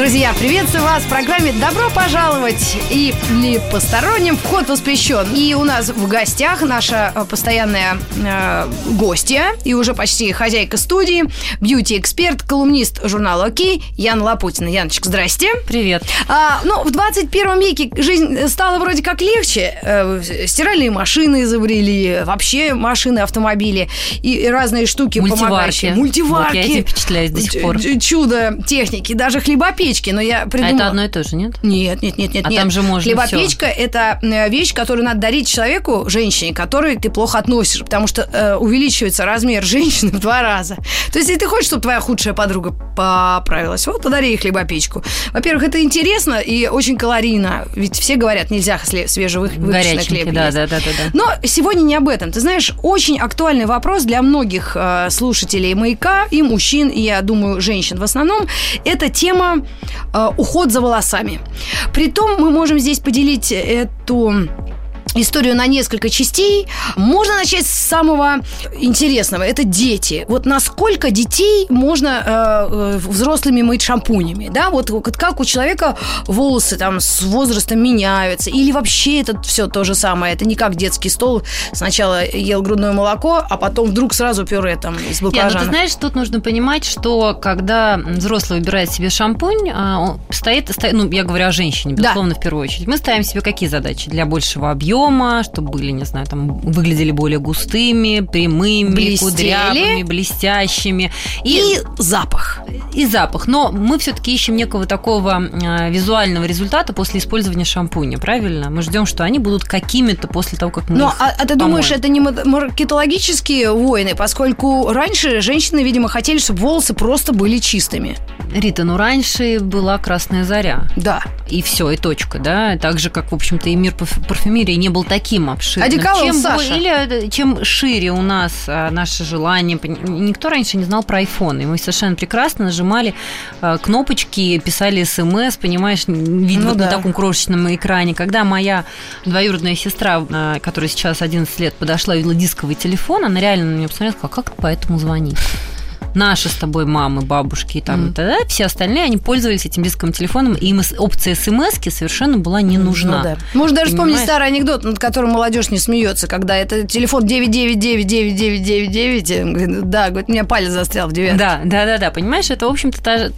Друзья, приветствую вас в программе «Добро пожаловать» и ли посторонним вход воспрещен. И у нас в гостях наша э, постоянная э, гостья и уже почти хозяйка студии, бьюти-эксперт, колумнист журнала «Окей» Яна Лапутина. Яночка, здрасте. Привет. А, ну, в 21 веке жизнь стала вроде как легче. Э, стиральные машины изобрели, вообще машины, автомобили и разные штуки Мультиварки. помогающие. Мультиварки. Вот я этим впечатляюсь до сих пор. Чудо техники, даже хлебопечки. Но я А придумала... это одно и то же, нет? Нет, нет, нет, нет. А нет. там же можно Хлебопечка это э, вещь, которую надо дарить человеку, женщине, которой ты плохо относишь, потому что э, увеличивается размер женщины в два раза. То есть, если ты хочешь, чтобы твоя худшая подруга поправилась, вот подари ей хлебопечку. Во-первых, это интересно и очень калорийно, ведь все говорят, нельзя свежевыпеченный хлеб да, есть. да, да, да, да. Но сегодня не об этом. Ты знаешь, очень актуальный вопрос для многих э, слушателей «Маяка», и мужчин, и, я думаю, женщин в основном. Это тема уход за волосами. Притом мы можем здесь поделить эту историю на несколько частей. Можно начать с самого интересного. Это дети. Вот насколько детей можно э, э, взрослыми мыть шампунями, да? Вот, как у человека волосы там с возрастом меняются, или вообще это все то же самое. Это не как детский стол. Сначала ел грудное молоко, а потом вдруг сразу пюре там из Не, ну баклажана. ты знаешь, тут нужно понимать, что когда взрослый выбирает себе шампунь, а, он стоит, стоит- ну, я говорю о женщине, Да. безусловно, в первую очередь. Мы ставим себе какие задачи? Для большего объема, чтобы были, не знаю, там, выглядели более густыми, прямыми, Блестели. кудрявыми, блестящими. и запах. и запах. Но мы все-таки ищем некого такого э, визуального результата после использования шампуня, правильно? Мы ждем, что они будут какими-то после того, как мы Ну, их а, а ты думаешь, помоем. это не ма- маркетологические войны, поскольку раньше женщины, видимо, хотели, чтобы волосы просто были чистыми. Рита, ну раньше была красная заря. Да. И все, и точка, да. Так же, как, в общем-то, и мир парф- парфюмерии не был таким обширным. Одеколон чем, Саша. или э, чем шире у нас а, наше желание. Никто раньше не знал про айфон. И мы совершенно прекрасно нажимали а, кнопочки, писали смс, понимаешь, видно Ну вот да. на таком крошечном экране. Когда моя двоюродная сестра, а, которая сейчас 11 лет, подошла и видела дисковый телефон, она реально на меня посмотрела и сказала, как по этому звонить? Наши с тобой мамы, бабушки и там, и тогда все остальные, они пользовались этим дисковым телефоном, и им опция смс совершенно была не нужна. Ну да. Можно даже вспомнить старый анекдот, над которым молодежь не смеется, когда это телефон 9999999. Он говорит, Да, говорит, у меня палец застрял в девятке. Да, да, да, да, понимаешь, это, в общем-то, та же-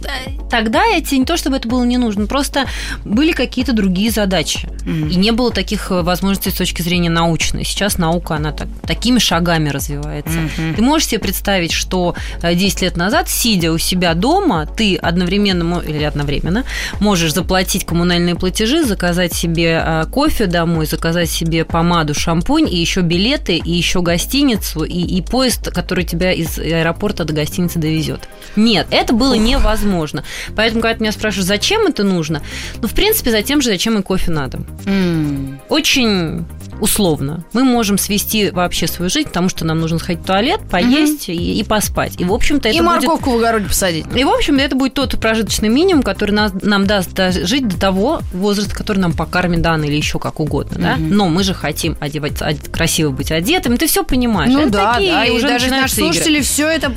тогда эти не то, чтобы это было не нужно, просто были какие-то другие задачи. И не было таких э, возможностей с точки зрения научной. Сейчас наука, она так, такими шагами развивается. Ты можешь себе представить, что э, 10 лет назад, сидя у себя дома, ты одновременно, или одновременно, можешь заплатить коммунальные платежи, заказать себе э, кофе домой, заказать себе помаду, шампунь, и еще билеты, и еще гостиницу, и, и поезд, который тебя из аэропорта до гостиницы довезет. Нет, это было невозможно. Поэтому, когда ты меня спрашиваешь, зачем это нужно, ну, в принципе, за тем же, зачем и кофе надо. М. Очень условно. Мы можем свести вообще свою жизнь к тому, что нам нужно сходить в туалет, поесть и, и поспать. И, в общем-то, это И будет... морковку в огороде посадить. И, в общем, это будет тот прожиточный минимум, который нас, нам даст жить до того возраста, который нам по карме дан или еще как угодно. Да? Но мы же хотим одеваться, од- красиво быть одетым. Ты все понимаешь. Ну Это да, такие да. И уже даже наши игры. слушатели все это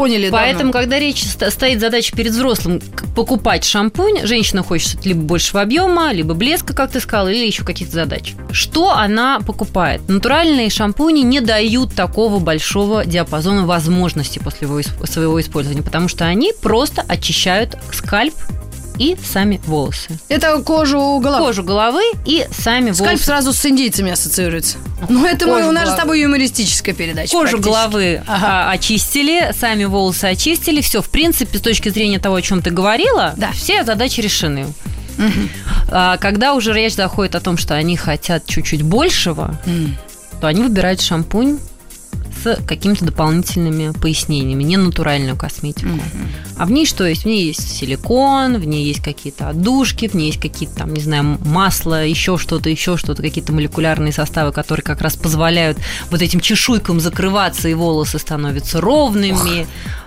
поняли Поэтому, давно. когда речь ст- стоит задача перед взрослым покупать шампунь, женщина хочет либо большего объема, либо блеска, как ты сказал, или еще каких-то задач. Что она покупает? Натуральные шампуни не дают такого большого диапазона возможностей после своего использования, потому что они просто очищают скальп и сами волосы. Это кожу головы. Кожу головы и сами Скальп волосы. сразу с индейцами ассоциируется. Ну, это мы, у нас же с тобой юмористическая передача. Кожу головы а, очистили, сами волосы очистили. Все, в принципе, с точки зрения того, о чем ты говорила, Да. все задачи решены. А, когда уже речь заходит о том, что они хотят чуть-чуть большего, то они выбирают шампунь с какими-то дополнительными пояснениями, не натуральную косметику. А в ней что есть? В ней есть силикон, в ней есть какие-то отдушки, в ней есть какие-то там, не знаю, масла, еще что-то, еще что-то, какие-то молекулярные составы, которые как раз позволяют вот этим чешуйкам закрываться, и волосы становятся ровными,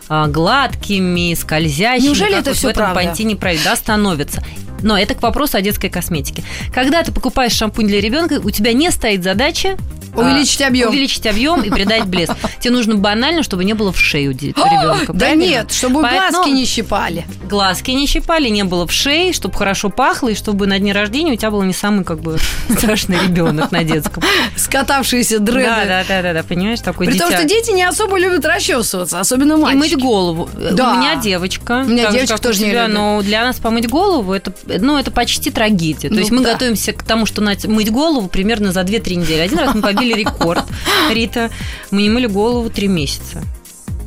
а, гладкими, скользящими. Неужели это вот всё в этом правда? пантине правит? Да, становятся. Но это к вопросу о детской косметике. Когда ты покупаешь шампунь для ребенка, у тебя не стоит задача а, Увеличить объем. Увеличить объем и придать блеск. Тебе нужно банально, чтобы не было в шею ребенка. Да нет, чтобы глазки не щипали. глазки не щипали, не было в шее, чтобы хорошо пахло, и чтобы на дне рождения у тебя был не самый как бы страшный ребенок на детском. Скатавшиеся Да, дреды. да, да, да, да, понимаешь, такой При том, что дети не особо любят расчесываться, особенно И мальчики. мыть голову. Да. У меня девочка. У меня девочка тоже не любит. Но для нас помыть голову это, ну, это почти трагедия. То Ну есть мы готовимся к тому, что мыть голову примерно за 2-3 недели. Один раз мы побили рекорд. Рита, мы не мыли голову 3 месяца.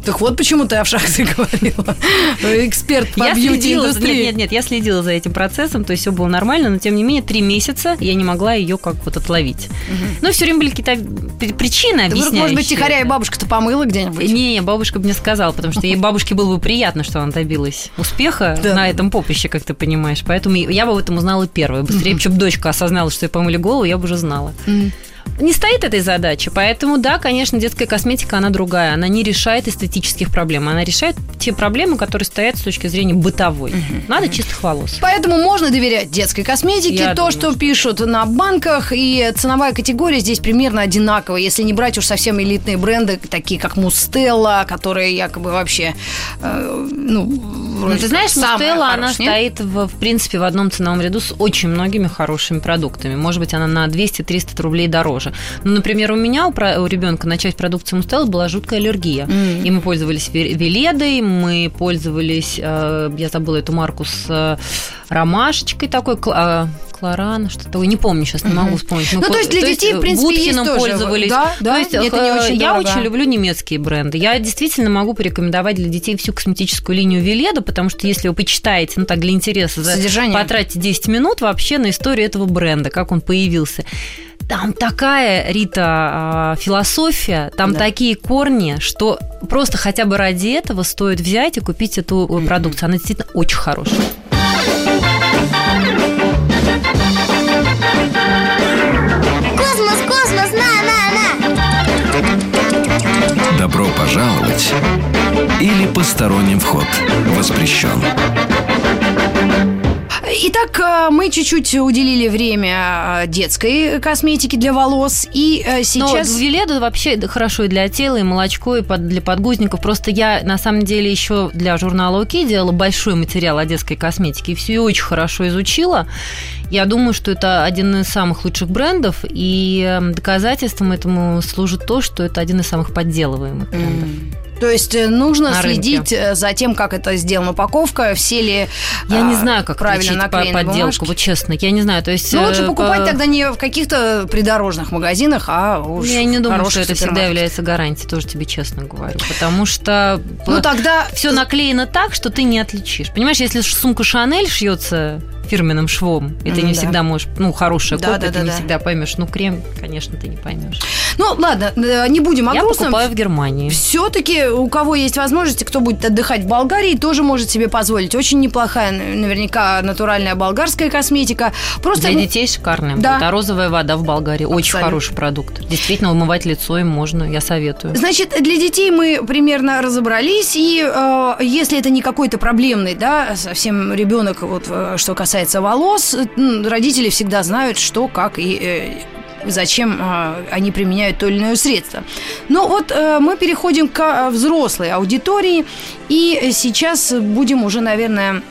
Так вот почему ты о шахте говорила. Эксперт по я следила, нет, нет, нет, я следила за этим процессом, то есть все было нормально, но тем не менее три месяца я не могла ее как вот отловить. Но все время были какие-то при- причины объясняющие. может быть, тихоря и бабушка-то помыла где-нибудь? Не, не, бабушка бы мне сказала, потому что ей бабушке было бы приятно, что она добилась успеха Да. на этом поприще, как ты понимаешь. Поэтому я бы об этом узнала первой. Быстрее, чем дочка осознала, что ей помыли голову, я бы уже знала. Не стоит этой задачи, поэтому да, конечно, детская косметика, она другая. Она не решает эстетических проблем, она решает те проблемы, которые стоят с точки зрения бытовой. Надо чистых волос. Поэтому можно доверять детской косметике. Я То, думаю, что пишут на банках, и ценовая категория здесь примерно одинаковая. Если не брать уж совсем элитные бренды, такие как Мустелла, которые якобы вообще, э, ну, Ну, ты знаешь, Мустелла, она нет? стоит, в, в принципе, в одном ценовом ряду с очень многими хорошими продуктами. Может быть, она на 200-300 рублей дороже. Ну, например, у меня, у, про- у ребенка на часть продукции Мустелла была жуткая аллергия. М. И мы пользовались ве- Веледой, мы пользовались, э, я забыла эту марку с э, ромашечкой такой, кл- э, Кларан, что такое, не помню, сейчас не могу вспомнить. Мы Ну, то есть для детей, в принципе, есть Вудхеном тоже, пользовались. да, да, то есть, это не очень я дорого. очень люблю немецкие бренды. Я действительно могу порекомендовать для детей всю косметическую линию Веледа, потому что если вы почитаете, ну так для интереса, за- потратите 10 минут вообще на историю этого бренда, как он появился. Там такая, Рита, а, философия, там Да. такие корни, что просто хотя бы ради этого стоит взять и купить эту э, продукцию. Она действительно очень хорошая. Космос, космос, на, на, на! Добро пожаловать или посторонним вход воспрещен. Итак, э, мы чуть-чуть уделили время э, детской косметике для волос, и э, сейчас... Но Веледа вообще хорошо и для тела, и молочко, и под, для подгузников. Просто я, на самом деле, еще для журнала ОК делала большой материал о детской косметике, и все очень хорошо изучила. Я думаю, что это один из самых лучших брендов. И э, доказательством этому служит то, что это один из самых подделываемых брендов. То есть э, нужно На рынке. следить э, за тем, как это сделана упаковка, все ли Я не а, знаю, как правильно по- подделку, бумажки. вот честно. Я не знаю, то есть... Ну, лучше э, покупать по- тогда не в каких-то придорожных магазинах, а уж Я не думаю, что это всегда является гарантией, тоже тебе честно говорю. Потому что Ну, тогда... все наклеено так, что ты не отличишь. Понимаешь, если сумка Шанель шьется фирменным швом, и ты Ну не да. всегда можешь, ну, хорошая Да, копия, да, ты не да. всегда поймешь. Ну, крем, конечно, ты не поймешь. Ну, ладно, э, не будем о Я грустном. покупаю в Германии. Все-таки у кого есть возможности, кто будет отдыхать в Болгарии, тоже может себе позволить. Очень неплохая, наверняка, натуральная болгарская косметика. Просто Для детей шикарная. Да. будет. А розовая вода в Болгарии очень Абсолютно. хороший продукт. Действительно, умывать лицо им можно, я советую. Значит, для детей мы примерно разобрались, и э, если это не какой-то проблемный, да, совсем ребенок, вот э, что касается волос, э, м, родители всегда знают, что, как и э, зачем э, они применяют то или иное средство. Но вот э, мы переходим к э, взрослой аудитории, и сейчас будем уже, наверное,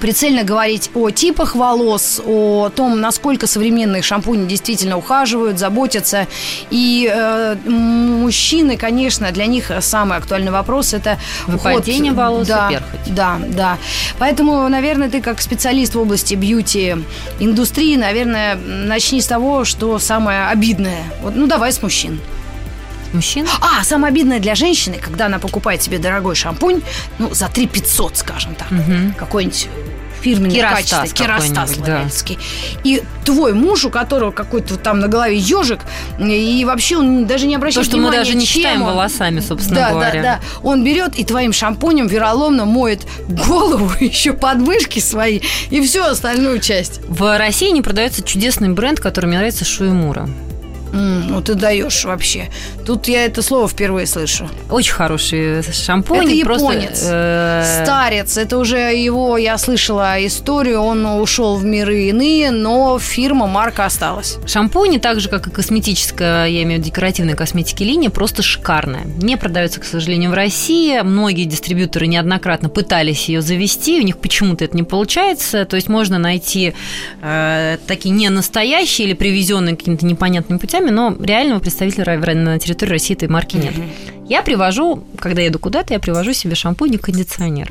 прицельно говорить о типах волос, о том, насколько современные шампуни действительно ухаживают, заботятся. И э, мужчины, конечно, для них самый актуальный вопрос это Выпадение уход. волос и да, перхоть. Да, да. Поэтому, наверное, ты как специалист в области бьюти-индустрии, наверное, начни с того, что самое обидное. Вот, ну, давай с мужчин. Мужчин? А, самое обидное для женщины, когда она покупает себе дорогой шампунь, ну, за 3 500, скажем так, какой-нибудь фирменный качественный керастас какой-нибудь, да. лавельский. И твой муж, у которого какой-то там на голове ежик, и вообще он даже не То, обращает что мы внимания, даже не считаем он. волосами, собственно да, говоря. Да, да, Он берет и твоим шампунем вероломно моет голову, еще подмышки свои и всю остальную часть. В России не продается чудесный бренд, который мне нравится, Шуемура. Ну ты даешь вообще. Тут я это слово впервые слышу. Очень хороший шампунь. Это просто, японец. э, Старец, это уже его, я слышала историю, он ушел в миры иные, но фирма, марка осталась. Шампунь, так же, как и косметическая, я имею в виду декоративная косметики линия, просто шикарная. Не продается, к сожалению, в России. Многие дистрибьюторы неоднократно пытались ее завести, у них почему-то это не получается. То есть можно найти э, такие не настоящие или привезенные какими-то непонятными путями, но реального представителя на территории России этой марки нет. Я привожу, когда еду куда-то, я привожу себе шампунь и кондиционер.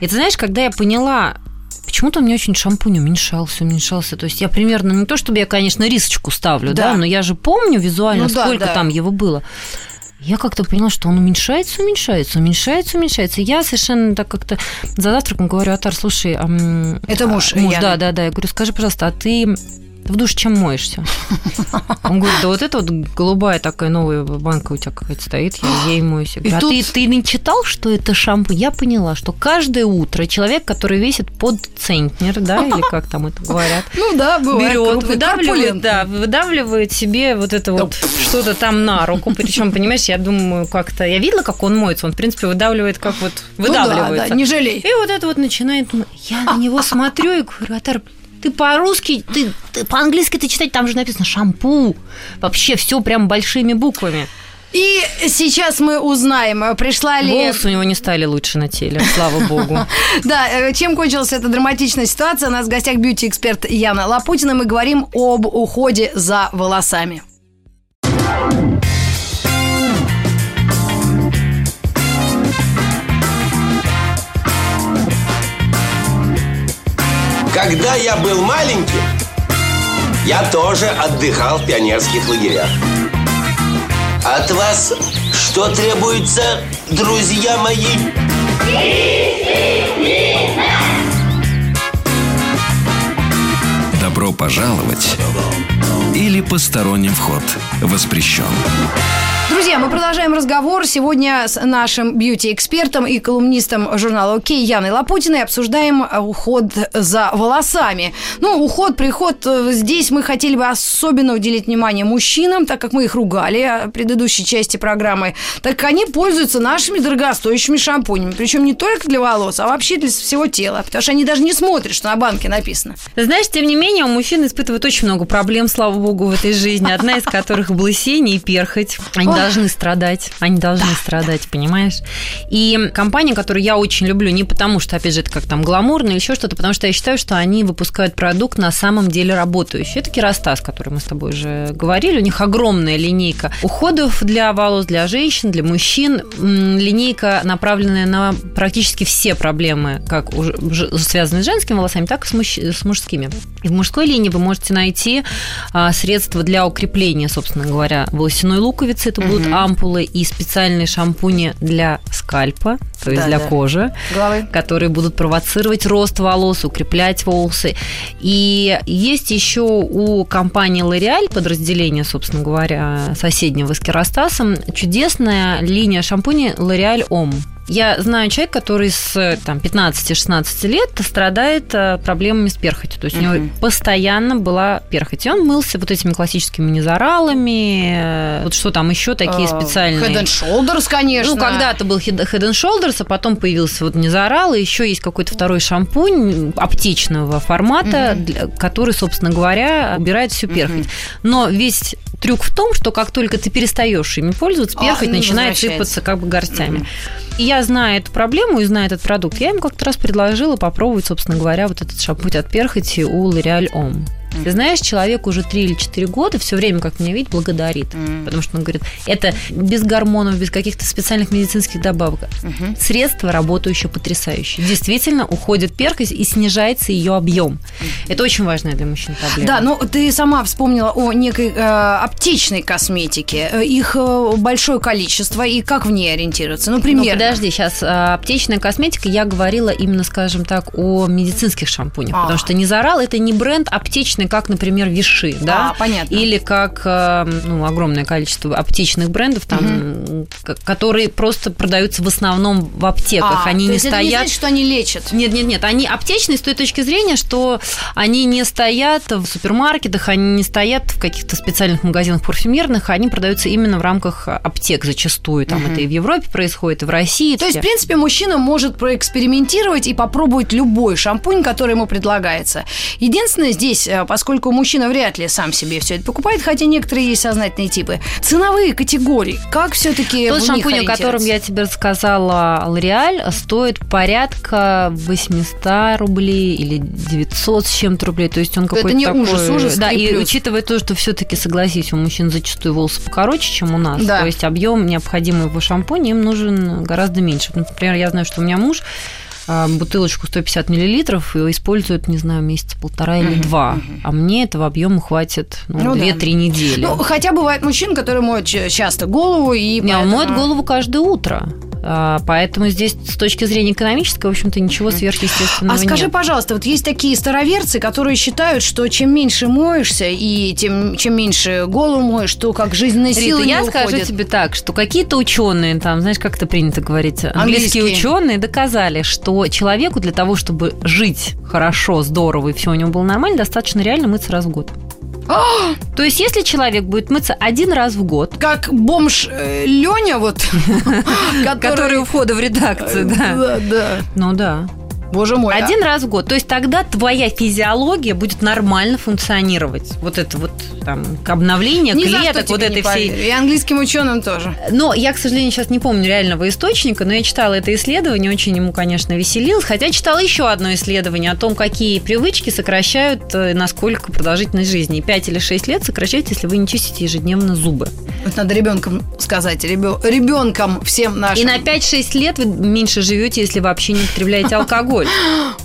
И ты знаешь, когда я поняла, почему-то у меня очень шампунь уменьшался, уменьшался. То есть я примерно, не то чтобы я, конечно, рисочку ставлю, да, Да. но я же помню визуально, Ну да, сколько да. там его было. Я как-то поняла, что он уменьшается, уменьшается, уменьшается, уменьшается. Я совершенно так как-то за завтраком говорю, Атар, слушай, а, Это муж а, муж, Яны. да, да, да. Я говорю, скажи, пожалуйста, а ты в душе чем моешься? Он говорит, да вот это вот голубая такая новая банка у тебя какая-то стоит, я ей моюсь. Говорю, а тут- ты, ты не читал, что это шампунь? Я поняла, что каждое утро человек, который весит под центнер, да, или как там это говорят, Ну да, берет, выдавливает, да, выдавливает себе вот это вот что-то там на руку. Причем, понимаешь, я думаю, как-то. Я видела, как он моется. Он, в принципе, выдавливает, как вот Ну да, выдавливается. да, не жалей. И вот это вот начинает. Я на него смотрю и говорю, Атар, ты по-русски, ты, ты по-английски ты читать, там же написано шампу. Вообще все прям большими буквами. И сейчас мы узнаем, э, пришла ли... Волосы у него не стали лучше на теле, слава богу. Да, э, чем кончилась эта драматичная ситуация? У нас в гостях бьюти-эксперт Яна Лапутина. Мы говорим об уходе за волосами. Когда я был маленьким, я тоже отдыхал в пионерских лагерях. От вас что требуется, друзья мои? Добро пожаловать или посторонним вход воспрещен. Друзья, мы продолжаем разговор сегодня с нашим бьюти-экспертом и колумнистом журнала «Окей» Яной Лапутиной обсуждаем э, уход за волосами. Ну, уход, приход, э, здесь мы хотели бы особенно уделить внимание мужчинам, так как мы их ругали в предыдущей части программы, так как они пользуются нашими дорогостоящими шампунями, причем не только для волос, а вообще для всего тела, потому что они даже не смотрят, что на банке написано. Знаешь, тем не менее, у мужчин испытывают очень много проблем, слава богу, в этой жизни. Одна из которых облысение и перхоть. Они. Должны страдать. Они должны страдать, понимаешь? И компания, которую я очень люблю, не потому что, опять же, это как там гламурно или еще что-то, потому что я считаю, что они выпускают продукт на самом деле работающий. Это Керастас, который мы с тобой уже говорили. У них огромная линейка уходов для волос, для женщин, для мужчин. Линейка, направленная на практически все проблемы, как связанные с женскими волосами, так и с, мужч- с мужскими. И в мужской линии вы можете найти а, средства для укрепления, собственно говоря, волосяной луковицы. Это будут ампулы и специальные шампуни для скальпа, то есть Да, для да. кожи Головы. которые будут провоцировать рост волос, укреплять волосы. И есть еще у компании L'Oreal, подразделение, собственно говоря, соседнего с Керастасом, чудесная линия шампуней L'Oreal Homme. Я знаю человека, который с там, 15-16 лет страдает э, проблемами с перхотью. То есть у него постоянно была перхоть. И он мылся вот этими классическими низоралами, э, вот что там еще такие А, специальные. Head and Shoulders, конечно. Ну, когда-то был Head and Shoulders, а потом появился вот Низорал, и еще есть какой-то второй шампунь аптечного формата, для- который, собственно говоря, убирает всю перхоть. Но весь трюк в том, что как только ты перестаешь ими пользоваться, перхоть ну, начинает сыпаться как бы горстями. И я знаю эту проблему и знаю этот продукт. Я им как-то раз предложила попробовать, собственно говоря, вот этот шампунь от перхоти у L'Oreal Ты знаешь, человек уже 3 или 4 года все время, как меня видит, благодарит. Потому что он говорит, это без гормонов, без каких-то специальных медицинских добавок. Средство работающее потрясающе. Действительно, уходит перхоть и снижается ее объем. Это очень важная для мужчин проблема. Да, ну ты сама вспомнила о некой э, аптечной косметике. Э, Их э, большое количество, и как в ней ориентироваться? Ну, Ну, примерно. подожди, сейчас аптечная косметика, я говорила именно, скажем так, о медицинских шампунях, А. потому что Низорал это не бренд аптечный, как, например, Виши, да? А, понятно. Или как, э, ну, огромное количество аптечных брендов, там, к- которые просто продаются в основном в аптеках, А, они не есть это не стоят... значит, что они лечат. Нет, нет, нет, они аптечные с той точки зрения, что они не стоят в супермаркетах, они не стоят в каких-то специальных магазинах парфюмерных, они продаются именно в рамках аптек зачастую. Там это и в Европе происходит, и в России. То есть, в принципе, мужчина может проэкспериментировать и попробовать любой шампунь, который ему предлагается. Единственное, здесь, э, поскольку мужчина вряд ли сам себе все это покупает, хотя некоторые есть сознательные типы, ценовые категории, как все-таки Тот шампунь, о котором я тебе рассказала, L'Oreal, стоит порядка 800 рублей или 900 с чем-то рублей. То есть он Это какой-то не такой... ужас, ужас, Да, и плюс. учитывая то, что все-таки, согласись, у мужчин зачастую волосы покороче, чем у нас. Да. То есть объем необходимый в шампуне им нужен гораздо меньше. Например, я знаю, что у меня муж бутылочку 150 миллилитров и использует, не знаю, месяца полтора или два. А мне этого объема хватит ну, Ну да. 2-3 недели. Ну, хотя бывает мужчин, которые моют часто голову и... Не, он моет поэтому- голову каждое утро. А, Поэтому здесь с точки зрения экономической, в общем-то, ничего сверхъестественного А скажи, нет. пожалуйста, вот есть такие староверцы, которые считают, что чем меньше моешься и тем, чем меньше голову моешь, то как жизненные Рита, силы я не скажу тебе так, что какие-то ученые, там, знаешь, как это принято говорить, английские, Английские. ученые доказали, что человеку для того, чтобы жить хорошо, здорово и все у него было нормально, достаточно реально мыться раз в год. То есть, если человек будет мыться один раз в год, Как бомж Леня, вот, который у входа в редакцию, да. Да, да. Ну да. Боже мой. а- Один раз в год. То есть тогда твоя физиология будет нормально функционировать. Вот это вот там обновление Ни клеток, вот этой всей. И английским ученым тоже. Но я, к сожалению, сейчас не помню реального источника, но я читала это исследование, очень ему, конечно, веселилось. Хотя читала еще одно исследование о том, какие привычки сокращают э, насколько продолжительность жизни. 5 или 6 лет сокращает, если вы не чистите ежедневно зубы. Вот надо ребенкам сказать, ребенкам всем нашим. И на 5-6 лет вы меньше живете, если вообще не употребляете алкоголь.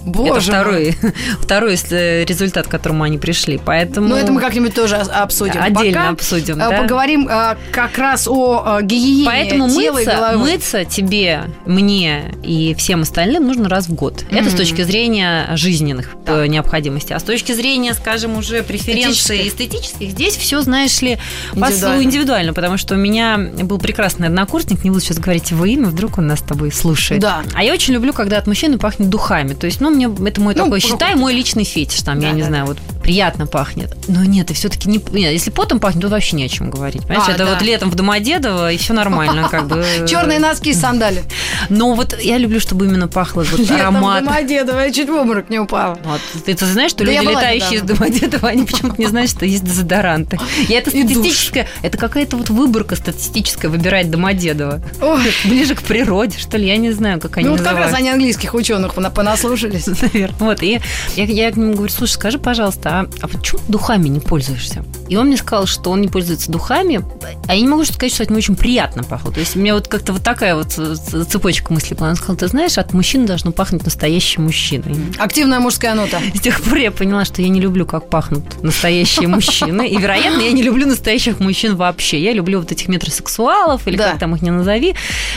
Боже это мой. второй, второй э, результат, к которому они пришли. Поэтому... Ну, это мы как-нибудь тоже обсудим. Отдельно Пока, обсудим, э, да. Поговорим э, как раз о гигиене Поэтому мыться, мыться тебе, мне и всем остальным нужно раз в год. Это с точки зрения жизненных э, необходимостей. А с точки зрения, скажем, уже преференций эстетических, здесь все, знаешь ли, Индивидуально. индивидуально. Потому что у меня был прекрасный однокурсник, не буду сейчас говорить его имя, вдруг он нас с тобой слушает. Да. А я очень люблю, когда от мужчины пахнет духами. То есть, ну, мне это мой Ну, такой, считай, мой личный фетиш. Там, я Да, не да, знаю, вот приятно пахнет. Но нет, и все-таки не... нет, если потом пахнет, то вообще не о чем говорить. Понимаешь, А, это да. вот летом в Домодедово, и все нормально, как бы. Черные носки и сандали. Но вот я люблю, чтобы именно пахло вот Летом в аромат. Домодедово, я чуть в обморок не упала. Вот. Ты, ты знаешь, что Да люди, летающие из недавно. Домодедова, они почему-то не знают, что есть дезодоранты. И это И статистическая, это какая-то вот выборка статистическая выбирать Домодедово. Ой. Ближе к природе, что ли, я не знаю, как они Ну, вот как раз они английских ученых пона- понаслушались. Наверное. Вот, и я, я к нему говорю, слушай, скажи, пожалуйста, а, а почему ты духами не пользуешься? И он мне сказал, что он не пользуется духами, а я не могу сказать, что от него очень приятно пахло. То есть у меня вот как-то вот такая вот э, ц- цепочка мыслей была. Он сказал, ты знаешь, от мужчины должно пахнуть настоящим мужчиной. Активная мужская нота. С тех пор я поняла, что я не люблю, как пахнут настоящие мужчины. И, вероятно, я не люблю настоящих мужчин вообще. Я люблю вот этих метросексуалов, или Да. как там их не назови,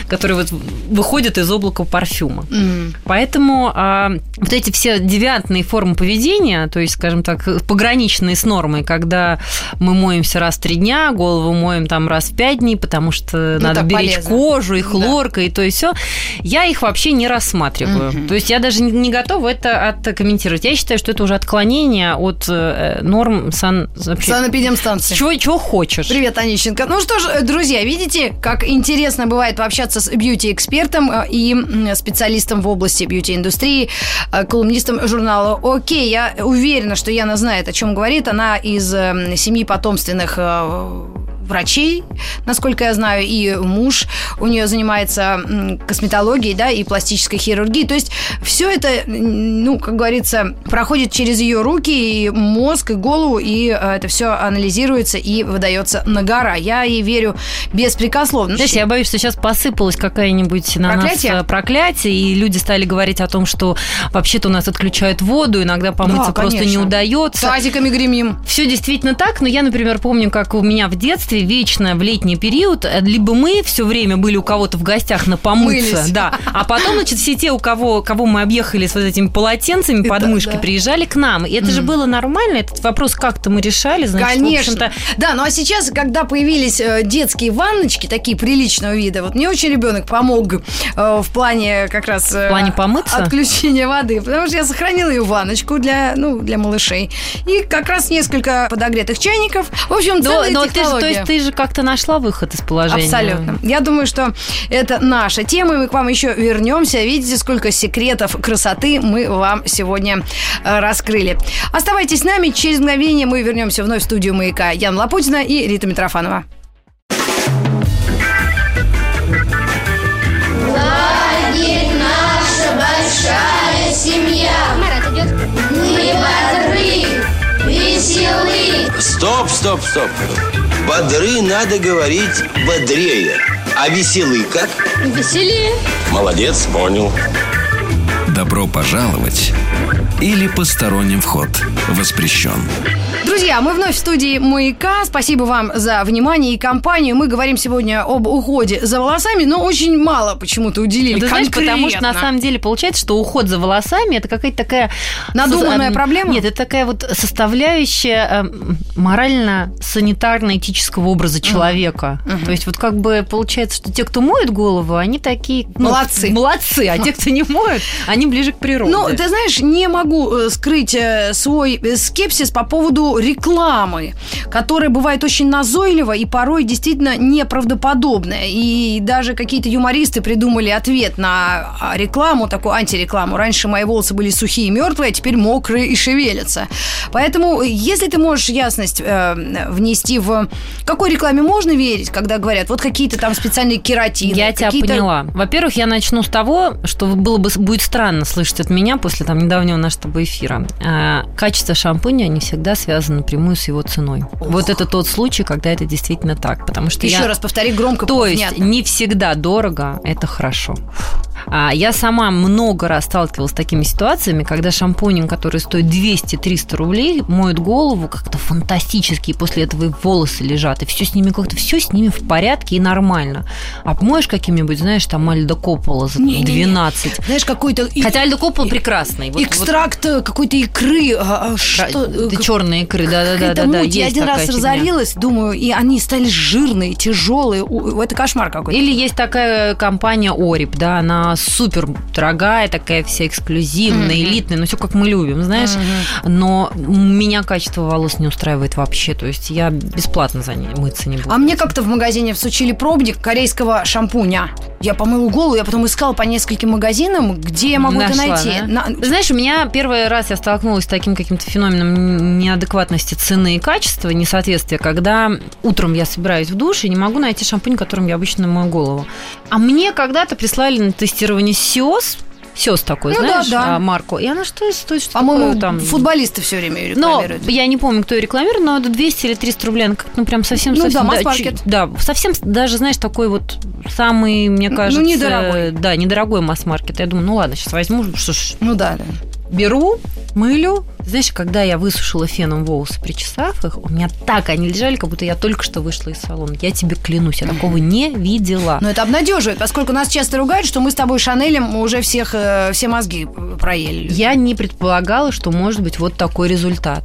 которые вот выходят из облака парфюма. М. Поэтому а, вот эти все девиантные формы поведения, то есть, скажем так, пограничные с нормой, когда мы моемся раз в три дня, голову моем там раз в пять дней, потому что Ну, надо беречь полезно. кожу и Да. хлорка, и то и все, я их вообще не рассматриваю. Мгм. То есть я даже не- готова это откомментировать. Я считаю, что это уже отклонение от э, норм сан... вообще- Санэпидемстанция. Чего, чего хочешь. Привет, Онищенко. Ну что ж, друзья, видите, как интересно бывает пообщаться с бьюти-экспертом э, и специалистом в области бьюти-индустрии, э, колумнистом журнала «Окей». Я уверена, что Яна знает, о чем говорит. Она из э, семьи потомственных э, врачей, насколько я знаю, и муж у нее занимается косметологией, да, и пластической хирургией. То есть все это, ну, как говорится, проходит через ее руки, и мозг, и голову, и э, это все анализируется и выдается на гора. Я ей верю беспрекословно. Знаешь, я боюсь, что сейчас посыпалась какая-нибудь на Проклятие? нас э, проклятие, и люди стали говорить о том, что вообще-то у нас отключают воду, иногда помыться Да, просто не удается. Тазиками гремим. Все действительно так, но я, например, помню, как у меня в детстве вечно в летний период э, либо мы все время были у кого-то в гостях на помыться, Мылись. да, а потом, значит, все те, у кого, кого мы объехали с вот этими полотенцами под мышкой, да. приезжали к нам. И это же было нормально, этот вопрос как-то мы решали, значит, Конечно. Да, ну а сейчас, когда появились э, детские ванночки, такие приличного вида, вот мне очень ребенок помог э, в плане как раз... В плане помыться? Отключения воды, потому что я сохранила ее ванночку для, ну, для малышей. И как раз несколько подогретых чайников. В общем, но, целая но ты, же, то технология. Есть ты же как-то нашла выход из положения. Абсолютно. Я думаю, что это наша тема, и мы к вам еще вернемся. Видите, сколько секретов красоты мы вам сегодня э, раскрыли. Оставайтесь с нами. Через мгновение мы вернемся вновь в студию «Маяка». Ян Лапутина и Рита Митрофанова. Лагерь наша большая семья. Марат идет. Мы бодры, веселы. Стоп, стоп, стоп. Бодры надо говорить бодрее. А веселый как? Веселее. Молодец, понял. Добро пожаловать или посторонним вход воспрещен. Друзья, мы вновь в студии «Маяка». Спасибо вам за внимание и компанию. Мы говорим сегодня об уходе за волосами, но очень мало почему-то уделили Ты знаешь, потому что на самом деле получается, что уход за волосами это какая-то такая Надуманная со- проблема? Нет, это такая вот составляющая э, морально-санитарно-этического образа человека. То есть вот как бы получается, что те, кто моет голову, они такие ну, Молодцы. молодцы, а те, кто не моют, они ближе к природе. Ну, ты знаешь, не могу э, скрыть э, свой э, скепсис по поводу рекламы, которая бывает очень назойлива и порой действительно неправдоподобная. И даже какие-то юмористы придумали ответ на а, рекламу, такую антирекламу. Раньше мои волосы были сухие и мертвые, а теперь мокрые и шевелятся. Поэтому, если ты можешь ясность э, внести в какой рекламе можно верить, когда говорят, вот какие-то там специальные кератины. Я тебя поняла. Во-первых, я начну с того, что было бы будет странно слышать от меня после там недавнего нашего с тобой эфира. А, качество шампуня не всегда связано напрямую с его ценой. Вот это тот случай, когда это действительно так, потому что Еще я... раз повтори громко. То есть внятно. не всегда дорого, это хорошо. А, Я сама много раз сталкивалась с такими ситуациями, когда шампунем, который стоит 200-300 рублей, моет голову как-то фантастически, и после этого и волосы лежат, и все с ними как-то, все с ними в порядке и нормально. А помоешь каким-нибудь, знаешь, там Альдо Коппола за Не-не-не. 12. Знаешь, какой-то Хотя Альдо Коппола прекрасный. Вот- вот экстракт э, какой-то икры. а, а, что, э, как- черные икры, да-да-да. да. Я один раз фигня. разорилась, думаю, и они стали жирные, тяжелые. Это кошмар какой-то. Или есть такая компания Орип, да, она супер дорогая, такая вся эксклюзивная, элитная, ну все как мы любим, знаешь. Но меня качество волос не устраивает вообще, то есть я бесплатно за ней мыться не буду. А мне как-то в магазине всучили пробник корейского шампуня. Я помыла голову, я потом искала по нескольким магазинам, где я могу это Нашла, найти. да? На- Знаешь, у меня первый раз я столкнулась с таким каким-то феноменом неадекватности цены и качества, несоответствия, когда утром я собираюсь в душ и не могу найти шампунь, которым я обычно мою голову. А мне когда-то прислали на тестирование Сиос, Сиос такой, Ну да, знаешь, да. а, марку. И она что стоит? Что По-моему, там? футболисты все время ее Но рекламируют. я не помню, кто ее рекламирует, но это 200 или 300 рублей. Она как-то, ну, прям совсем... Ну совсем да, да, чуть- Да, совсем даже, знаешь, такой вот самый, мне Ну, кажется... недорогой. Да, недорогой масс-маркет. Я думаю, ну ладно, сейчас возьму, что ж, Ну да, да. Беру, мылю. Знаешь, когда я высушила феном волосы, причесав их, у меня так они лежали, как будто я только что вышла из салона. Я тебе клянусь, я такого не видела. Но это обнадеживает, поскольку нас часто ругают, что мы с тобой Шанелем уже всех, э, все мозги проели. Я не предполагала, что может быть вот такой результат.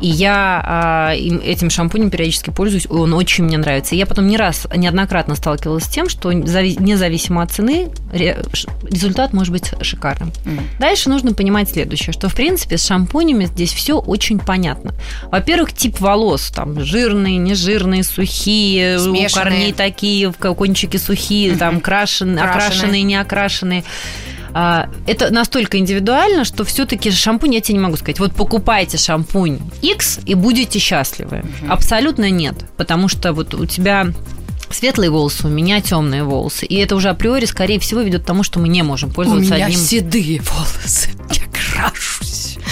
И я им- этим шампунем периодически пользуюсь, он очень мне нравится. И я потом не раз, неоднократно сталкивалась с тем, что зави- независимо от цены результат может быть шикарным. Дальше нужно понимать следующее, что в принципе с шампунями здесь все очень понятно. Во-первых, тип волос, там жирные, нежирные, сухие, у Смешанные. корней такие, кончики сухие, там крашеные, Крашеные. окрашенные, не окрашенные. А, Это настолько индивидуально, что все-таки шампунь я тебе не могу сказать. Вот покупайте шампунь X и будете счастливы. Абсолютно нет. Потому что вот у тебя светлые волосы, у меня темные волосы. И это уже априори, скорее всего, ведет к тому, что мы не можем У пользоваться меня одним. седые волосы. Я крашусь.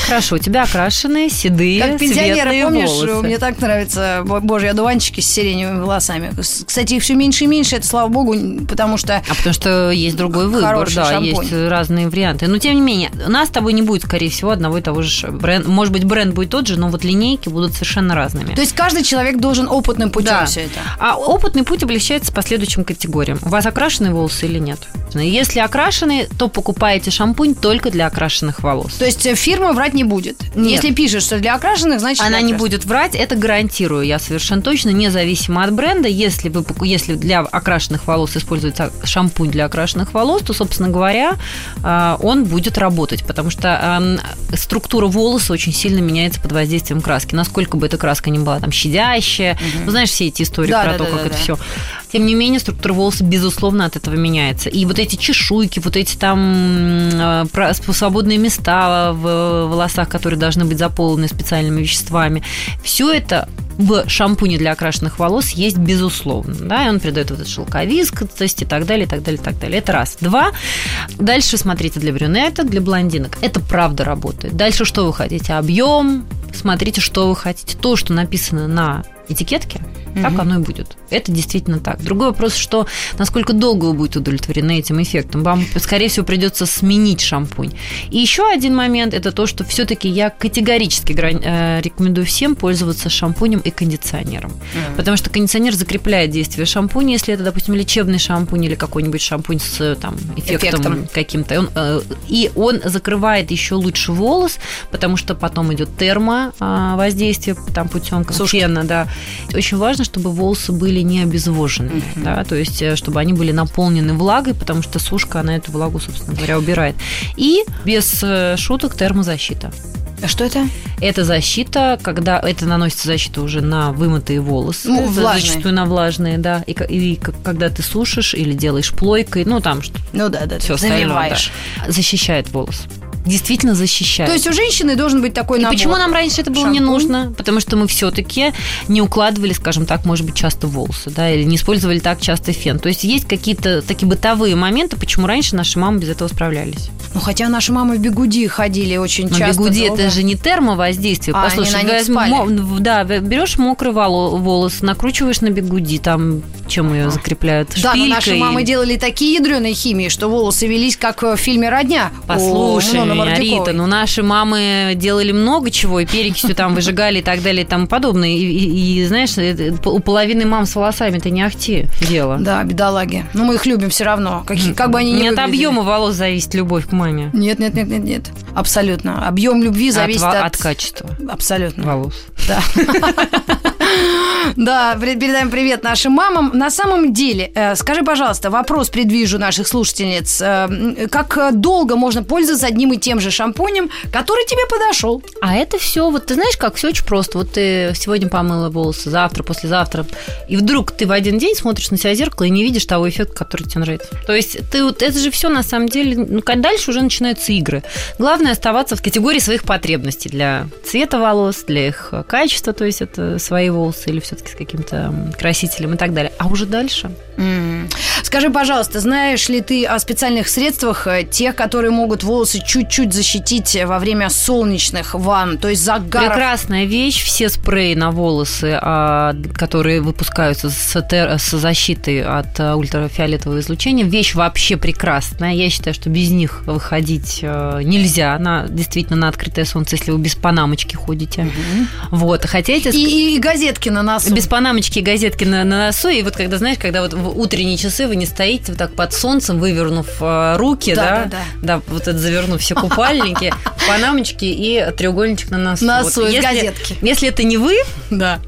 Хорошо, у тебя окрашенные, седые, Как пенсионеры, помнишь, волосы. мне так нравятся бо- божьи одуванчики с сиреневыми волосами. Кстати, их все меньше и меньше, это слава богу, потому что А потому что есть другой выбор, да, шампунь. есть разные варианты. Но тем не менее, у нас с тобой не будет, скорее всего, одного и того же бренда. Может быть, бренд будет тот же, но вот линейки будут совершенно разными. То есть каждый человек должен опытным путем Да. все это. А опытный путь облегчается по следующим категориям. У вас окрашенные волосы или нет? Если окрашенные, то покупаете шампунь только для окрашенных волос. То есть э, фирма врать не будет. Нет. Если пишет, что для окрашенных, значит Она не будет врать, это гарантирую я совершенно точно, независимо от бренда. Если, вы, если для окрашенных волос используется шампунь для окрашенных волос, то, собственно говоря, а, он будет работать, потому что структура волоса очень сильно меняется под воздействием краски. Насколько бы эта краска не была там щадящая, ну, знаешь, все эти истории Да, про да, то, да, как да, это да. все. Тем не менее, структура волоса, безусловно, от этого меняется. И вот эти чешуйки, вот эти там про- свободные места в волосах, которые должны быть заполнены специальными веществами, все это в шампуне для окрашенных волос есть безусловно, да, и он придает вот эту шелковистость и так далее, и так далее, и так далее. Это раз. Два. Дальше смотрите для брюнеток, для блондинок. Это правда работает. Дальше что вы хотите? Объем. Смотрите, что вы хотите. То, что написано на этикетке, так оно и будет. Это действительно так. Другой вопрос, что насколько долго вы будете удовлетворены этим эффектом. Вам, скорее всего, придется сменить шампунь. И еще один момент – это то, что все-таки я категорически э, рекомендую всем пользоваться шампунем и кондиционером. Потому что кондиционер закрепляет действие шампуня, если это, допустим, лечебный шампунь или какой-нибудь шампунь с э, там, эффектом, Эффектом. каким-то. Он, э, и он закрывает еще лучше волос, потому что потом идет термо а, воздействие там путем фена, да. Очень важно, чтобы волосы были не обезвожены, да, то есть э, чтобы они были наполнены влагой, потому что сушка она эту влагу, собственно говоря, убирает. И без э, шуток термозащита. А что это? Это защита, когда это наносится защита уже на вымытые волосы, Ну, влажные. зачастую на влажные, да, и, и к- когда ты сушишь или делаешь плойкой, ну там что Ну да, да, все ты завиваешь. защищает волос. Действительно защищает. То есть у женщины должен быть такой И набор. почему нам раньше это было не Шампунь. нужно? Потому что мы все-таки не укладывали, скажем так, может быть, часто волосы, да, или не использовали так часто фен. То есть есть какие-то такие бытовые моменты, почему раньше наши мамы без этого справлялись. Ну, хотя наши мамы в бегуди ходили очень Но часто. бигуди долго. это же не термовоздействие. А, Послушай, они на них спали. да, берешь мокрый воло- волос, накручиваешь на бигуди, там чем ее закрепляют? Да, но наши Шпилькой? мамы делали такие ядреные химии, что волосы велись, как в фильме «Родня». Послушай Нонны меня, Мордюковой. Рита, ну наши мамы делали много чего, и перекисью там выжигали и так далее и тому подобное. И, и- и, знаешь, это- у половины мам с волосами-то не ахти дело. Да, бедолаги. Но мы их любим все равно. Какие, как бы они ни Не от объема волос зависит любовь к маме. Нет, нет, нет, нет, нет. Абсолютно. Объем любви зависит от, от... от качества Абсолютно. волос. Да. Да, передаем привет нашим мамам. На самом деле, э, скажи, пожалуйста, вопрос предвижу наших слушательниц. Э, Как э, долго можно пользоваться одним и тем же шампунем, который тебе подошел? А это все, вот ты знаешь, как все очень просто. Вот ты сегодня помыла волосы, завтра, послезавтра, и вдруг ты в один день смотришь на себя в зеркало и не видишь того эффекта, который тебе нравится. То есть ты вот это же все на самом деле, ну дальше уже начинаются игры. Главное оставаться в категории своих потребностей для цвета волос, для их качества, то есть это свои волосы или все-таки с каким-то красителем и так далее. А уже дальше М. Скажи, пожалуйста, знаешь ли ты о специальных средствах, э, тех, которые могут волосы чуть-чуть защитить во время солнечных ванн, то есть загаров? Прекрасная вещь. Все спреи на волосы, а, которые выпускаются с, защитой от а, ультрафиолетового излучения, вещь вообще прекрасная. Я считаю, что без них выходить э, нельзя. На, действительно, на открытое солнце, если вы без панамочки ходите. Вот. Хотя эти И, и газетки на носу. без панамочки и газетки на, на носу, и вот когда, знаешь, когда вот в утренние часы вы не стоите вот так под солнцем, вывернув э, руки, Да, да, да, да, вот это завернув все купальники, панамочки и треугольничек на носу. Носу Вот из если, газетки. Если это не вы, Да.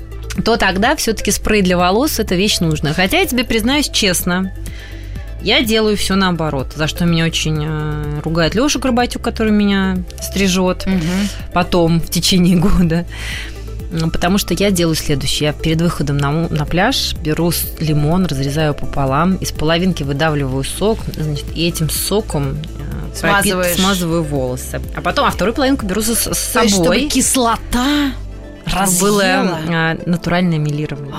то тогда все-таки спрей для волос это вещь нужная. Хотя я тебе признаюсь честно, я делаю все наоборот, за что меня очень э, ругает Леша Горбатюк, который меня стрижет потом в течение года. Потому что я делаю следующее. Я перед выходом на, на пляж беру лимон, разрезаю пополам, из половинки выдавливаю сок, значит, и этим соком э, пропит- смазываю волосы. А потом, а вторую половинку беру с, с То есть, собой. чтобы кислота разъела. было э, натуральное милирование.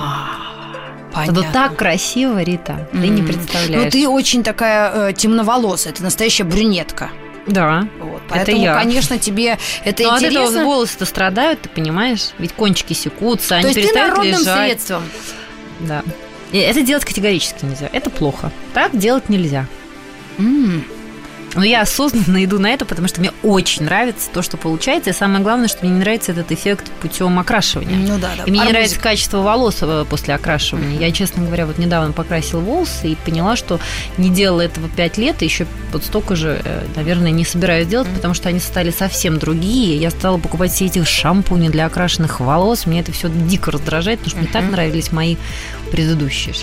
Это Понятно. так красиво, Рита, ты не М. представляешь. Ну, ты очень такая э, темноволосая, ты настоящая брюнетка. Да. Вот, поэтому, я. конечно, тебе это Но от этого интересно. волосы-то страдают, ты понимаешь? Ведь кончики секутся, То они есть ты перестают народным лежать. средством. Да. И это делать категорически нельзя. Это плохо. Так делать нельзя. М. Но я осознанно иду на это, потому что мне очень нравится то, что получается. И самое главное, что мне не нравится этот эффект путем окрашивания. Ну да, да. И мне не нравится качество волос э, после окрашивания. Я, честно говоря, вот недавно покрасила волосы и поняла, что не делала этого 5 лет, и еще вот столько же, э, наверное, не собираюсь делать, потому что они стали совсем другие. Я стала покупать все эти шампуни для окрашенных волос. Мне это все дико раздражает, потому что мне так нравились мои предыдущие.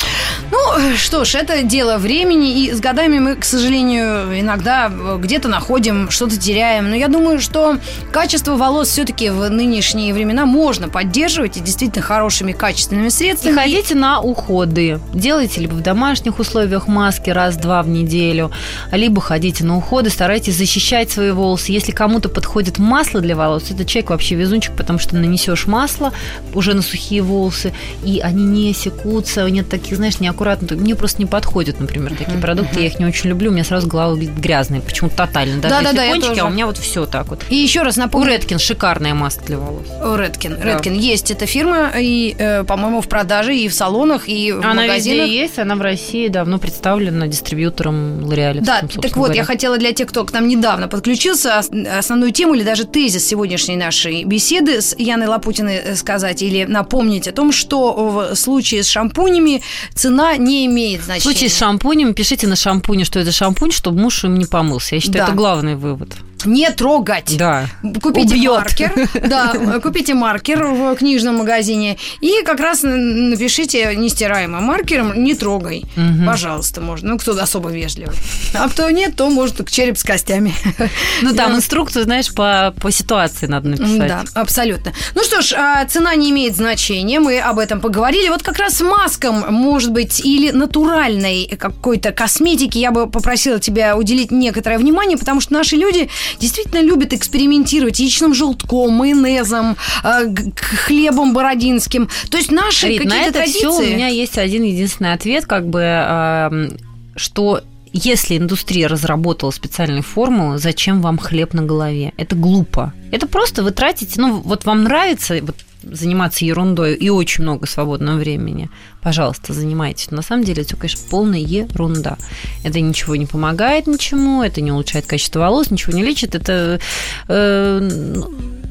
Ну, что ж, это дело времени, и с годами мы, к сожалению, иногда э, где-то находим, что-то теряем. Но я думаю, что качество волос все-таки в нынешние времена можно поддерживать и действительно хорошими качественными И средствами. ходите на уходы. Делайте либо в домашних условиях маски раз-два в неделю, либо ходите на уходы, старайтесь защищать свои волосы. Если кому-то подходит масло для волос, это человек вообще везунчик, потому что нанесешь масло уже на сухие волосы, и они не секутся, нет таких, знаешь, неаккуратно. Мне просто не подходят, например, такие продукты. Я их не очень люблю, у меня сразу голова выглядит грязной, почему тотально. Даже Да-да-да, если я кончики, а у меня вот все так вот. И еще раз У напомню, Редкин шикарная маска для волос. Редкин, Редкин, есть эта фирма, и, э, по-моему, в продаже, и в салонах, и в Она магазинах. везде есть, она в России давно представлена дистрибьютором Лореаля. Да, так вот, я хотела для тех, кто к нам недавно подключился, ос- основную тему или даже тезис сегодняшней нашей беседы с Яной Лапутиной э, сказать или напомнить о том, что в случае с шампунями цена не имеет В значения. случае с шампунем пишите на шампуне, что это шампунь, чтобы муж им не помылся. Я считаю, Да. это главный вывод. Не трогать. Да. Купите Убьет. маркер, да, купите маркер в книжном магазине и как раз напишите нестираемым маркером «не трогай». Мгм. Пожалуйста, можно. Ну, кто особо вежливый. А кто нет, то может к череп с костями. Ну, там инструкцию, знаешь, по, по ситуации надо написать. Да, абсолютно. Ну что ж, а, цена не имеет значения, мы об этом поговорили. Вот как раз маскам, может быть, или натуральной какой-то косметики я бы попросила тебя уделить некоторое внимание, потому что наши люди действительно любят экспериментировать яичным желтком, майонезом, к- хлебом бородинским. То есть наши Рит, на какие-то это традиции... все у меня есть один единственный ответ, как бы, эм, что если индустрия разработала специальные формулы, зачем вам хлеб на голове? Это глупо. Это просто вы тратите, ну, вот вам нравится, вот заниматься ерундой и очень много свободного времени, пожалуйста, занимайтесь. Но на самом деле это, конечно, полная ерунда. Это ничего не помогает ничему, это не улучшает качество волос, ничего не лечит. Это э,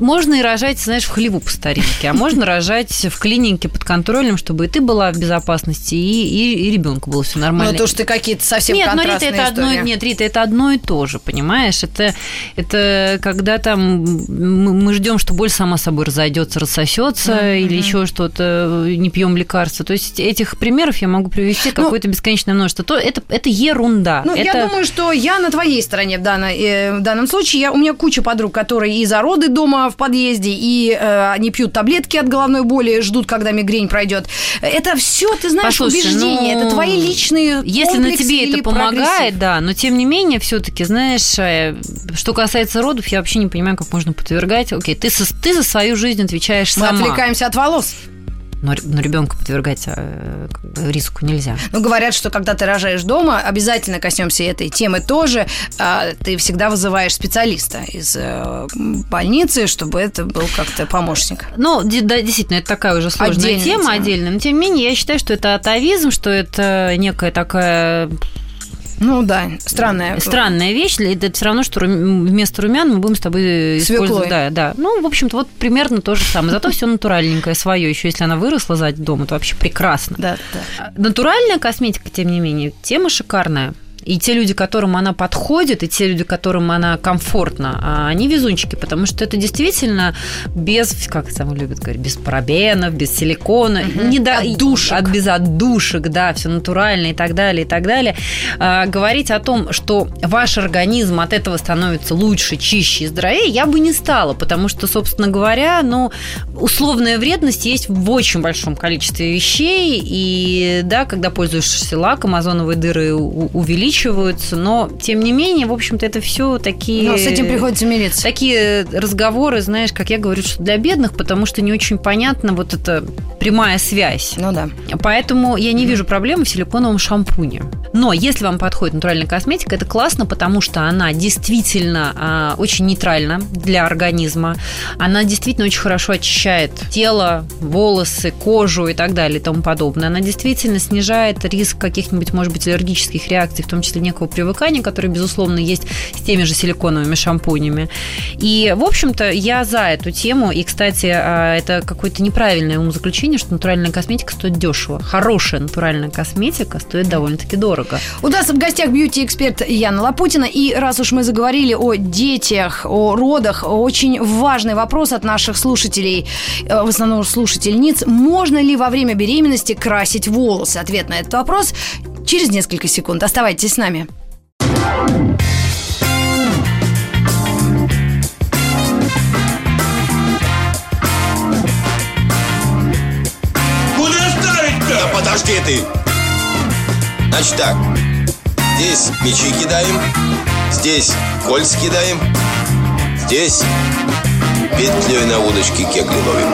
можно и рожать, знаешь, в хлеву по старинке, а можно рожать в клинике под контролем, чтобы и ты была в безопасности, и, и, и ребенку было все Ну, нормально. это уж ты какие-то совсем нет, но Рита, контрастные это одно, истории. нет, Рита, это одно и то же, понимаешь? Это, это когда там мы, мы ждем, что боль сама собой разойдется, рассосется, или еще что-то, не пьем лекарства. То есть этих примеров я могу привести Ну, какое-то бесконечное множество. То это, это ерунда. Ну, это... я думаю, что я на твоей стороне в, данной, э, в данном случае. Я, у меня куча подруг, которые и зароды дома в подъезде, и э, они пьют таблетки от головной боли, ждут, когда мигрень пройдет. Это все, ты знаешь, Послушай, убеждения. ну, Это твои личные Если на тебе это помогает, прогрессив. да, но тем не менее, все-таки, знаешь, э, что касается родов, я вообще не понимаю, как можно подвергать. Окей, ты, со- ты за свою жизнь отвечаешь Мы сама. отвлекаемся от волос. Но, но ребенка подвергать э, как бы риску нельзя. Ну, говорят, что когда ты рожаешь дома, обязательно коснемся этой темы тоже. а, Ты всегда вызываешь специалиста из э, больницы, чтобы это был как-то помощник. Ну, да, действительно, это такая уже сложная Отдельная тема, тема. отдельная. Но тем не менее, я считаю, что это атовизм, что это некая такая Ну да, странная. странная вещь. Это все равно, что вместо румян мы будем с тобой Свеклой. использовать. Да, да. Ну, в общем-то, вот примерно то же самое. Зато все натуральненькое свое. Еще если она выросла сзади дома, то вообще прекрасно. Да, да. Натуральная косметика, тем не менее, тема шикарная. И те люди, которым она подходит, и те люди, которым она комфортна, они везунчики, потому что это действительно без, как там любят говорить, без парабенов, без силикона, не до, Отдушек. от- без отдушек, да, все натурально и так далее, и так далее. А, говорить о том, что ваш организм от этого становится лучше, чище и здоровее, я бы не стала, потому что, собственно говоря, ну, условная вредность есть в очень большом количестве вещей, и да, когда пользуешься лаком, озоновые дыры у- увеличиваются, но тем не менее, в общем-то, это все такие... Но с этим приходится мириться. Такие разговоры, знаешь, как я говорю, что для бедных, потому что не очень понятно вот эта прямая связь. Ну да. Поэтому я не вижу проблемы в силиконовом шампуне. Но если вам подходит натуральная косметика, это классно, потому что она действительно а, очень нейтральна для организма. Она действительно очень хорошо очищает тело, волосы, кожу и так далее и тому подобное. Она действительно снижает риск каких-нибудь, может быть, аллергических реакций, в том числе некого привыкания, которое, безусловно, есть с теми же силиконовыми шампунями. И, в общем-то, я за эту тему. И, кстати, а, это какое-то неправильное умозаключение, что натуральная косметика стоит дешево. Хорошая натуральная косметика стоит довольно-таки дорого. У нас в гостях бьюти-эксперт Яна Лапутина. И раз уж мы заговорили о детях, о родах, очень важный вопрос от наших слушателей, э, в основном слушательниц. Можно ли во время беременности красить волосы? Ответ на этот вопрос через несколько секунд. Оставайтесь с нами. Куда ставить-то? Да подожди ты. Значит так. Здесь мячи кидаем. Здесь кольца кидаем. Здесь петлей на удочке кегли ловим.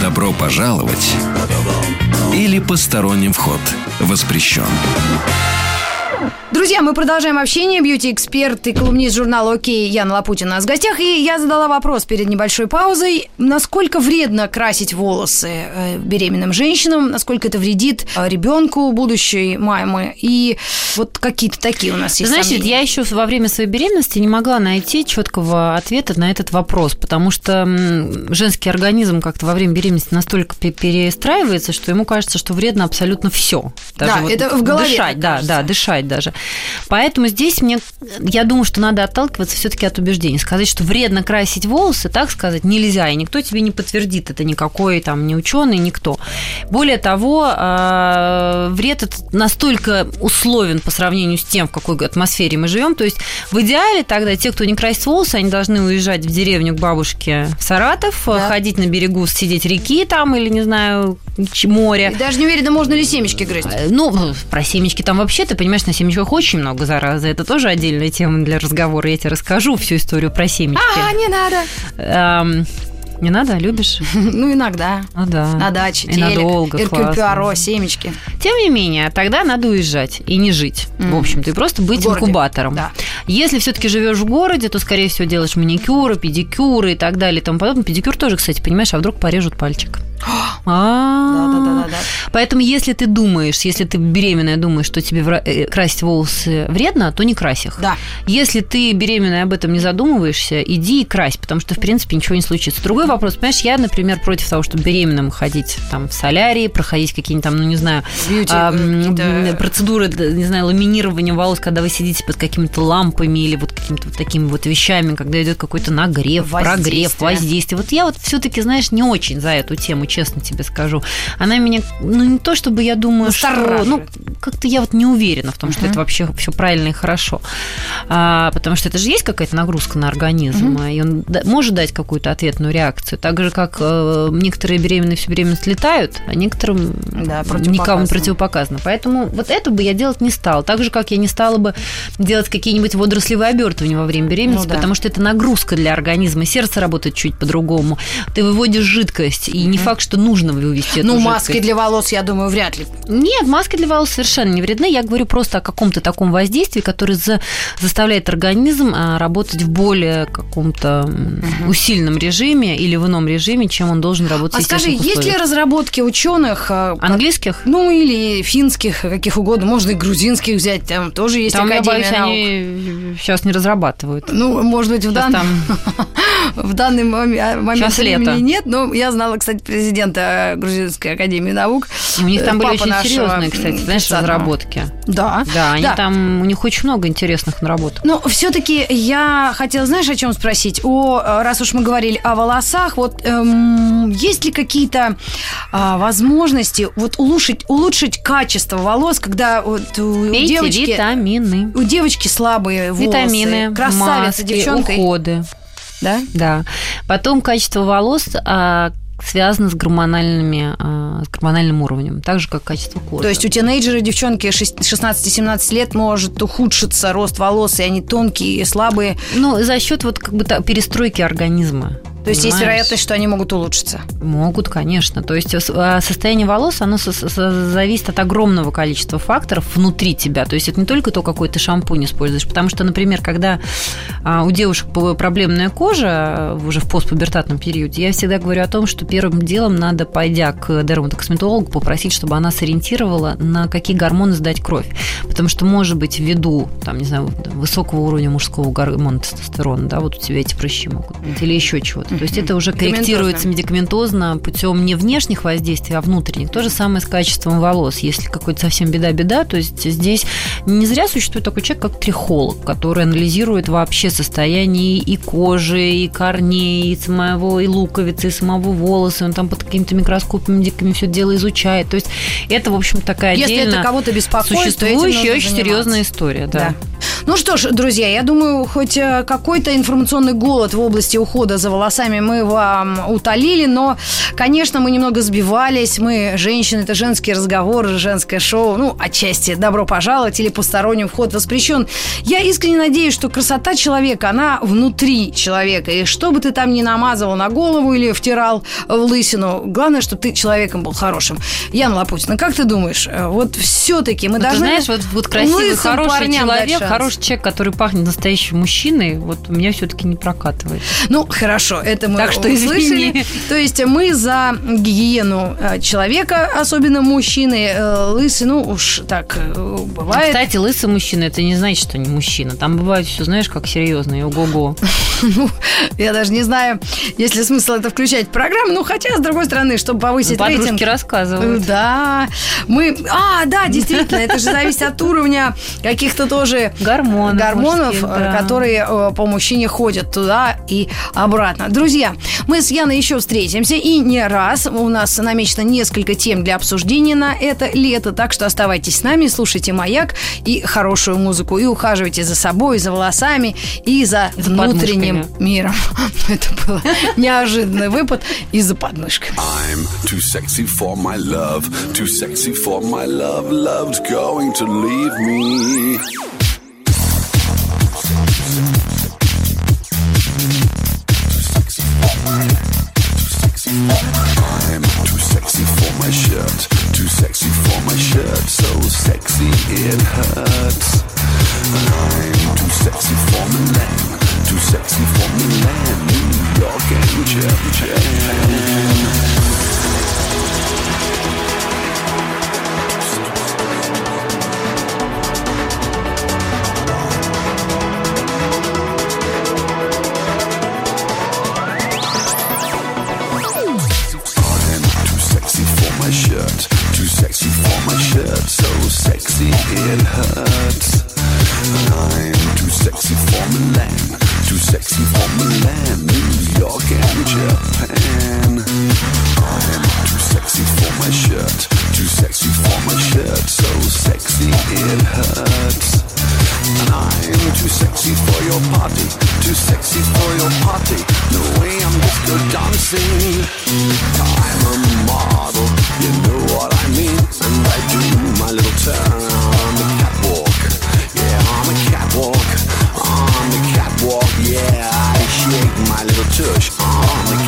Добро пожаловать или посторонним вход воспрещен. Друзья, мы продолжаем общение. Бьюти-эксперт и колумнист журнала «Окей» Яна Лапутина у нас в гостях. И я задала вопрос перед небольшой паузой. Насколько вредно красить волосы э, беременным женщинам? Насколько это вредит э, ребенку будущей мамы? И вот какие-то такие у нас есть Знаешь, сомнения. я еще во время своей беременности не могла найти четкого ответа на этот вопрос, потому что женский организм как-то во время беременности настолько пе- перестраивается, что ему кажется, что вредно абсолютно все. Да, это в голове дышать, да, кажется. да, дышать даже. Поэтому здесь мне, я думаю, что надо отталкиваться все-таки от убеждений. Сказать, что вредно красить волосы, так сказать нельзя, и никто тебе не подтвердит, это никакой там не ученый, никто. Более того, э, вред этот настолько условен по сравнению с тем, в какой атмосфере мы живем. То есть в идеале тогда те, кто не красит волосы, они должны уезжать в деревню к бабушке в Саратов, Да. ходить на берегу, сидеть реки там или, не знаю, моря. И даже не уверена, можно ли семечки грызть. Э, Ну, про семечки там вообще, ты понимаешь, на семечках очень много заразы. Это тоже отдельная тема для разговора. Я тебе расскажу всю историю про семечки. Ага, не надо. Эм, Не надо, любишь? Ну, иногда. Ну да. На даче, И телек, надолго. Пуаро, семечки. Тем не менее, тогда надо уезжать и не жить, в общем-то, и просто быть инкубатором. да. Если все-таки живешь в городе, то, скорее всего, делаешь маникюры, педикюры и так далее и тому подобное. Педикюр тоже, кстати, понимаешь, а вдруг порежут пальчик. А. Да-да-да-да. Поэтому, если ты думаешь, если ты беременная думаешь, что тебе э, красить волосы вредно, то не крась их. Да. Если ты беременная об этом не задумываешься, иди и крась, потому что, в принципе, ничего не случится. Другой вопрос, понимаешь, я, например, против того, чтобы беременным ходить там в солярии, проходить какие-нибудь там, ну, не знаю, Бьюти, а, м, какие-то- процедуры, да, не знаю, ламинирования волос, когда вы сидите под какими-то лампами или вот какими-то вот такими вот вещами, когда идет какой-то нагрев, прогрев, Воздействие. воздействие. Вот я вот все-таки, знаешь, не очень за эту тему, честно тебе скажу. Она меня, ну, не то чтобы я думаю, что... Настораживает. Ну, как-то я вот не уверена в том, что это вообще все правильно и хорошо. А, потому что это же есть какая-то нагрузка на организм, и он да- может дать какую-то ответную реакцию. Так же, как э, некоторые беременные всю беременность летают, а некоторым Да, никому противопоказано. не противопоказано. Поэтому вот это бы я делать не стала. Так же, как я не стала бы делать какие-нибудь водорослевые обертывания во время беременности, Ну да. потому что это нагрузка для организма. Сердце работает чуть по-другому. Ты выводишь жидкость, и не факт, что нужно вывести эту Ну, жидкость. маски для волос, я думаю, вряд ли. Нет, маски для волос совершенно не вредны. Я говорю просто о каком-то таком воздействии, которое за- заставляет организм а, работать в более каком-то м, усиленном режиме или в ином режиме, чем он должен работать А скажи, естественных есть ли условиях. разработки ученых, э, Английских? ну или финских, каких угодно, можно и грузинских взять, там тоже есть Там, я Академия боюсь, наук. они сейчас не разрабатывают. Ну, может быть, в, дан- в данный моме- момент Сейчас лето. нет, но я знала, кстати, президента Грузинской академии наук. У них там э, были очень нашего, серьезные, кстати, м, знаешь, разработки. Да, Да, они да. там, у них очень много интересных наработок. Но все-таки я хотела, знаешь, о чем спросить? О, э, раз уж мы говорили о волосах, вот эм, есть ли какие-то а, возможности вот улучшить, улучшить качество волос, когда вот у Пейте девочки... витамины. У девочки слабые волосы. Витамины, Красавица, маски, девчонка. уходы. Да? Да. Потом качество волос а, связано с гормональными, а, с гормональным уровнем, так же как качество кожи. То есть у тинейджера девчонки шесть- 16-17 лет может ухудшиться рост волос, и они тонкие и слабые. ну за счет вот как бы перестройки организма. То есть есть вероятность, что они могут улучшиться. Могут, конечно. То есть э, а, состояние волос, оно зависит от огромного количества факторов внутри тебя. То есть это не только то, какой ты шампунь используешь. Потому что, например, когда а, у девушек проблемная кожа а, уже в постпубертатном периоде, я всегда говорю о том, что первым делом надо, пойдя к дерматокосметологу, попросить, чтобы она сориентировала, на какие гормоны сдать кровь. Потому что, может быть, ввиду, там, не знаю, высокого уровня мужского гормона тестостерона, да, вот у тебя эти прыщи могут быть, или еще чего-то. То есть это уже корректируется медикаментозно путем не внешних воздействий, а внутренних. То же самое с качеством волос. Если какой-то совсем беда-беда, то есть здесь не зря существует такой человек, как трихолог, который анализирует вообще состояние и кожи, и корней, и самого, и луковицы, и самого волоса. Он там под какими-то микроскопами дикими все дело изучает. То есть это, в общем, такая Если отдельно это кого-то беспокоит, существующая очень серьезная история. Да. Да. Ну что ж, друзья, я думаю, хоть э, какой-то информационный голод в области ухода за волосами мы вам утолили, но, конечно, мы немного сбивались. Мы, женщины, это женский разговор, женское шоу. Ну, отчасти добро пожаловать или посторонним вход воспрещен. Я искренне надеюсь, что красота человека, она внутри человека. И что бы ты там ни намазывал на голову или втирал в лысину, главное, чтобы ты человеком был хорошим. Яна Лапутина, как ты думаешь, э, вот все-таки мы Ну, ты должны... знаешь, вот, вот красивый, хороший человек, хороший человек, который пахнет настоящим мужчиной, вот у меня все-таки не прокатывает. Ну, хорошо, это мы Так что услышали. извини. То есть мы за гигиену э, человека, особенно мужчины, э, лысый, ну уж так э, бывает. Кстати, лысый мужчина, это не значит, что не мужчина. Там бывает все, знаешь, как серьезно, и ого-го. Ну, я даже не знаю, есть ли смысл это включать в программу. Ну, хотя, с другой стороны, чтобы повысить рейтинг. Подружки рассказывают. Да, мы... А, да, действительно, это же зависит от уровня каких-то тоже Гормонов гормонов, мужских, да. которые по мужчине ходят туда и обратно. Друзья, мы с Яной еще встретимся, и не раз. У нас намечено несколько тем для обсуждения на это лето, так что оставайтесь с нами, слушайте «Маяк» и хорошую музыку, и ухаживайте за собой, за волосами, и за, И за внутренним подмышками. миром. Это был неожиданный выпад и за подмышкой. I'm too sexy for my love, too sexy for my love, love's going to leave me. Yeah, I shake my little tush. On the